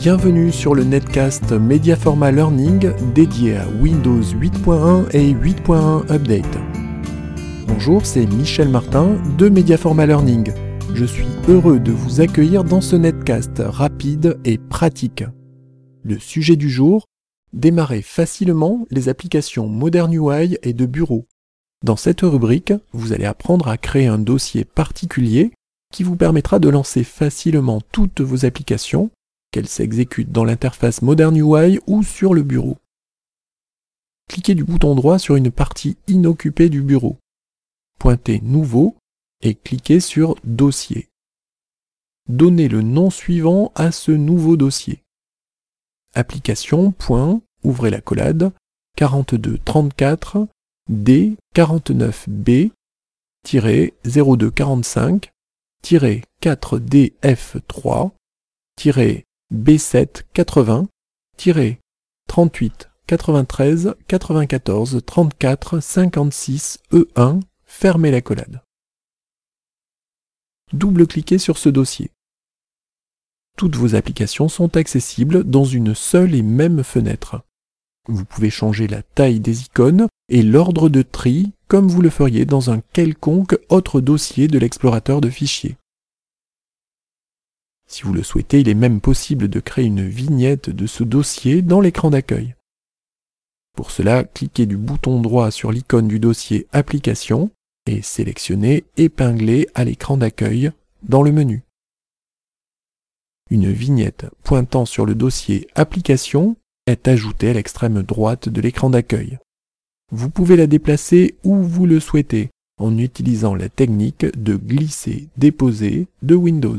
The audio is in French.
Bienvenue sur le netcast Mediaforma Learning dédié à Windows 8.1 et 8.1 Update. Bonjour, c'est Michel Martin de Mediaforma Learning. Je suis heureux de vous accueillir dans ce netcast rapide et pratique. Le sujet du jour Démarrer facilement les applications Modern UI et de bureau. Dans cette rubrique, vous allez apprendre à créer un dossier particulier qui vous permettra de lancer facilement toutes vos applications, qu'elles s'exécutent dans l'interface Modern UI ou sur le bureau. Cliquez du bouton droit sur une partie inoccupée du bureau. Pointez Nouveau et cliquez sur Dossier. Donnez le nom suivant à ce nouveau dossier. Application. ouvrez la collade 4234 D49B 0245 4DF3 B780 38 93 94 34 56 E1 fermez la collade. Double-cliquez sur ce dossier. Toutes vos applications sont accessibles dans une seule et même fenêtre. Vous pouvez changer la taille des icônes et l'ordre de tri comme vous le feriez dans un quelconque autre dossier de l'explorateur de fichiers. Si vous le souhaitez, il est même possible de créer une vignette de ce dossier dans l'écran d'accueil. Pour cela, cliquez du bouton droit sur l'icône du dossier Application et sélectionnez Épingler à l'écran d'accueil dans le menu. Une vignette pointant sur le dossier Application est ajoutée à l'extrême droite de l'écran d'accueil. Vous pouvez la déplacer où vous le souhaitez en utilisant la technique de glisser-déposer de Windows.